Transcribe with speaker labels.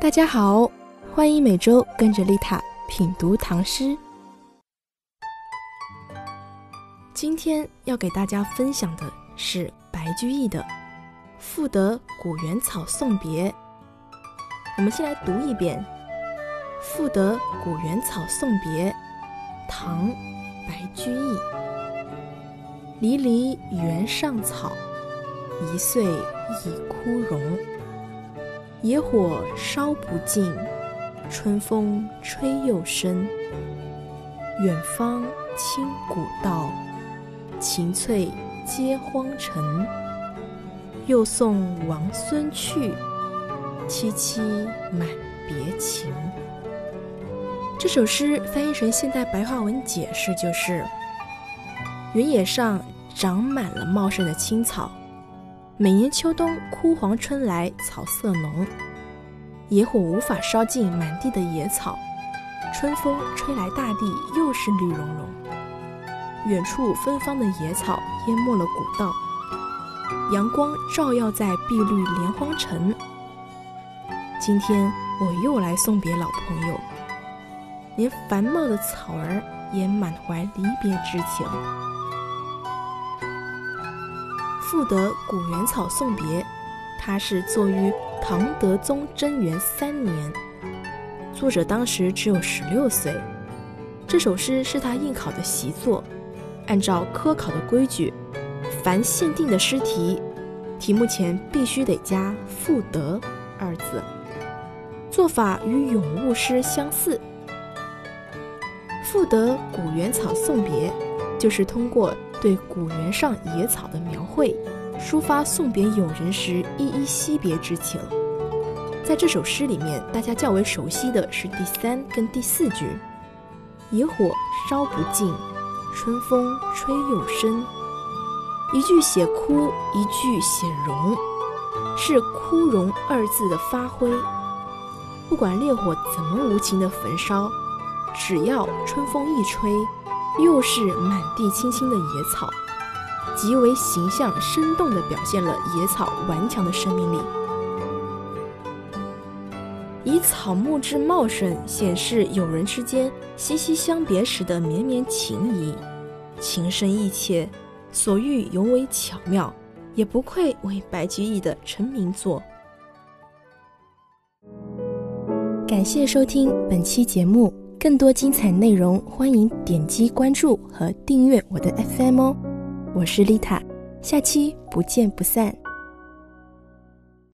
Speaker 1: 大家好，欢迎每周跟着丽塔品读唐诗。今天要给大家分享的是白居易的《赋得古原草送别》。我们先来读一遍《赋得古原草送别》，唐·白居易。离离原上草，一岁一枯荣。野火烧不尽，春风吹又生。远芳侵古道，晴翠接荒尘。又送王孙去，萋萋满别情。这首诗翻译成现代白话文解释就是：原野上长满了茂盛的青草。每年秋冬枯黄春来，草色浓，野火无法烧尽满地的野草。春风吹来，大地又是绿茸茸。远处芬芳的野草淹没了古道，阳光照耀在碧绿连荒城。今天我又来送别老朋友，连繁茂的草儿也满怀离别之情。赋得古原草送别，它是作于唐德宗贞元三年，作者当时只有十六岁。这首诗是他应考的习作，按照科考的规矩，凡限定的诗题，题目前必须得加“赋得”二字，做法与咏物诗相似。赋得古原草送别，就是通过。对古原上野草的描绘，抒发送别友人时依依惜别之情。在这首诗里面，大家较为熟悉的是第三跟第四句：“野火烧不尽，春风吹又生。”一句写枯，一句写荣，是“枯荣”二字的发挥。不管烈火怎么无情的焚烧，只要春风一吹。又是满地青青的野草，极为形象生动地表现了野草顽强的生命力。以草木之茂盛，显示友人之间息息相别时的绵绵情谊，情深意切，所遇尤为巧妙，也不愧为白居易的成名作。感谢收听本期节目。更多精彩内容，欢迎点击关注和订阅我的 FM 哦。我是丽塔，下期不见不散。